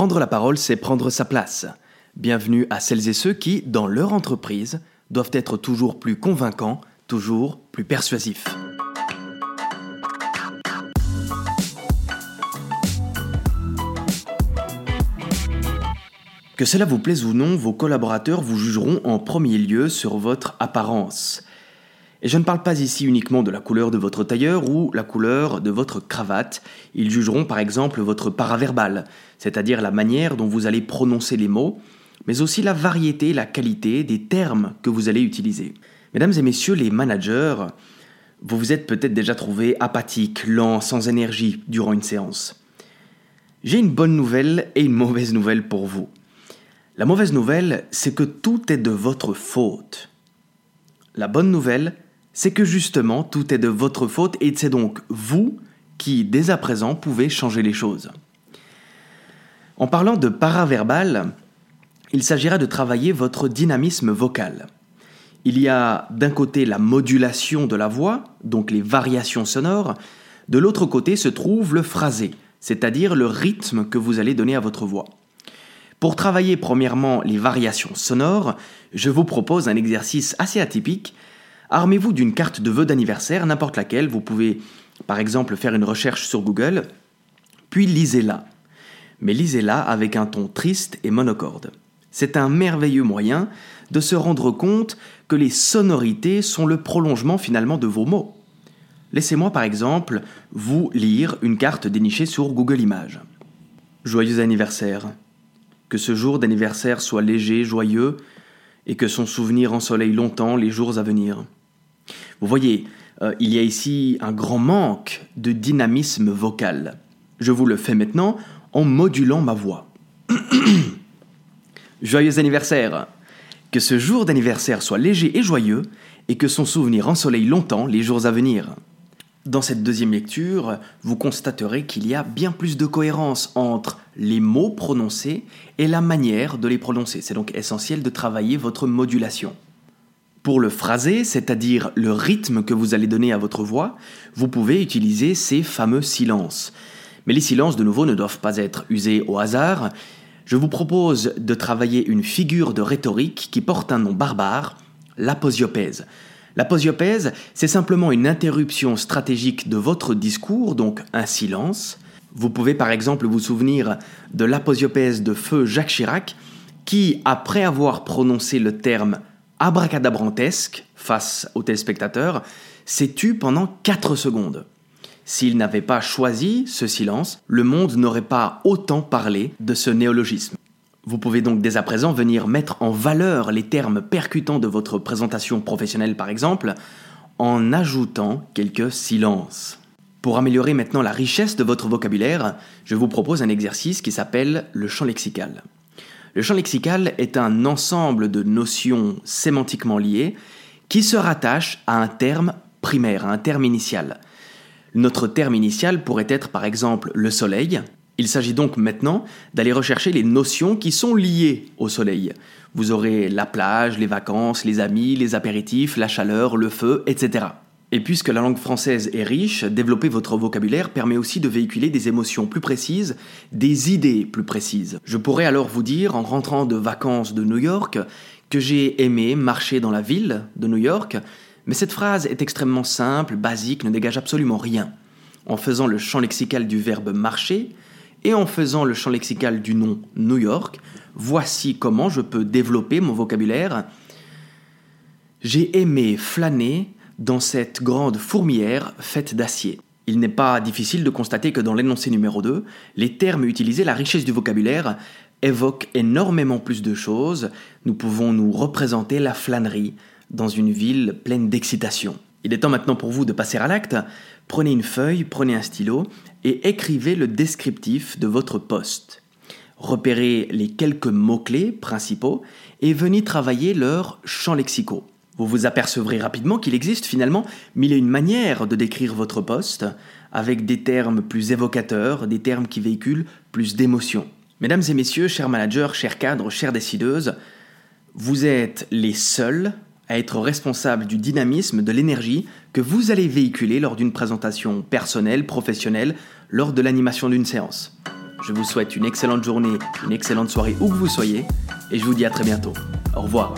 Prendre la parole, c'est prendre sa place. Bienvenue à celles et ceux qui, dans leur entreprise, doivent être toujours plus convaincants, toujours plus persuasifs. Que cela vous plaise ou non, vos collaborateurs vous jugeront en premier lieu sur votre apparence. Et je ne parle pas ici uniquement de la couleur de votre tailleur ou la couleur de votre cravate. Ils jugeront par exemple votre paraverbal, c'est-à-dire la manière dont vous allez prononcer les mots, mais aussi la variété, la qualité des termes que vous allez utiliser. Mesdames et messieurs les managers, vous vous êtes peut-être déjà trouvé apathique, lent, sans énergie durant une séance. J'ai une bonne nouvelle et une mauvaise nouvelle pour vous. La mauvaise nouvelle, c'est que tout est de votre faute. La bonne nouvelle, c'est que justement tout est de votre faute et c'est donc vous qui, dès à présent, pouvez changer les choses. En parlant de paraverbal, il s'agira de travailler votre dynamisme vocal. Il y a d'un côté la modulation de la voix, donc les variations sonores, de l'autre côté se trouve le phrasé, c'est-à-dire le rythme que vous allez donner à votre voix. Pour travailler premièrement les variations sonores, je vous propose un exercice assez atypique. Armez-vous d'une carte de vœux d'anniversaire, n'importe laquelle, vous pouvez par exemple faire une recherche sur Google, puis lisez-la. Mais lisez-la avec un ton triste et monocorde. C'est un merveilleux moyen de se rendre compte que les sonorités sont le prolongement finalement de vos mots. Laissez-moi par exemple vous lire une carte dénichée sur Google Images. Joyeux anniversaire. Que ce jour d'anniversaire soit léger, joyeux, et que son souvenir ensoleille longtemps les jours à venir. Vous voyez, euh, il y a ici un grand manque de dynamisme vocal. Je vous le fais maintenant en modulant ma voix. Joyeux anniversaire Que ce jour d'anniversaire soit léger et joyeux, et que son souvenir ensoleille longtemps les jours à venir. Dans cette deuxième lecture, vous constaterez qu'il y a bien plus de cohérence entre les mots prononcés et la manière de les prononcer. C'est donc essentiel de travailler votre modulation. Pour le phraser, c'est-à-dire le rythme que vous allez donner à votre voix, vous pouvez utiliser ces fameux silences. Mais les silences, de nouveau, ne doivent pas être usés au hasard. Je vous propose de travailler une figure de rhétorique qui porte un nom barbare, l'aposiopèse. La posiopèse, c'est simplement une interruption stratégique de votre discours, donc un silence. Vous pouvez par exemple vous souvenir de l'aposiopèse de feu Jacques Chirac, qui, après avoir prononcé le terme abracadabrantesque face aux téléspectateurs, s'est tu pendant 4 secondes? S'il n'avait pas choisi ce silence, le monde n'aurait pas autant parlé de ce néologisme. Vous pouvez donc dès à présent venir mettre en valeur les termes percutants de votre présentation professionnelle par exemple, en ajoutant quelques silences. Pour améliorer maintenant la richesse de votre vocabulaire, je vous propose un exercice qui s'appelle le champ lexical. Le champ lexical est un ensemble de notions sémantiquement liées qui se rattachent à un terme primaire, à un terme initial. Notre terme initial pourrait être par exemple le soleil, il s'agit donc maintenant d'aller rechercher les notions qui sont liées au soleil. Vous aurez la plage, les vacances, les amis, les apéritifs, la chaleur, le feu, etc. Et puisque la langue française est riche, développer votre vocabulaire permet aussi de véhiculer des émotions plus précises, des idées plus précises. Je pourrais alors vous dire, en rentrant de vacances de New York, que j'ai aimé marcher dans la ville de New York, mais cette phrase est extrêmement simple, basique, ne dégage absolument rien. En faisant le champ lexical du verbe marcher, et en faisant le champ lexical du nom New York, voici comment je peux développer mon vocabulaire. J'ai aimé flâner dans cette grande fourmière faite d'acier. Il n'est pas difficile de constater que dans l'énoncé numéro 2, les termes utilisés, la richesse du vocabulaire, évoquent énormément plus de choses. Nous pouvons nous représenter la flânerie dans une ville pleine d'excitation. Il est temps maintenant pour vous de passer à l'acte. Prenez une feuille, prenez un stylo et écrivez le descriptif de votre poste. Repérez les quelques mots-clés principaux et venez travailler leurs champs lexicaux. Vous vous apercevrez rapidement qu'il existe finalement mille et une manières de décrire votre poste, avec des termes plus évocateurs, des termes qui véhiculent plus d'émotions. Mesdames et messieurs, chers managers, chers cadres, chères décideuses, vous êtes les seuls à être responsable du dynamisme, de l'énergie que vous allez véhiculer lors d'une présentation personnelle, professionnelle, lors de l'animation d'une séance. Je vous souhaite une excellente journée, une excellente soirée où que vous soyez, et je vous dis à très bientôt. Au revoir.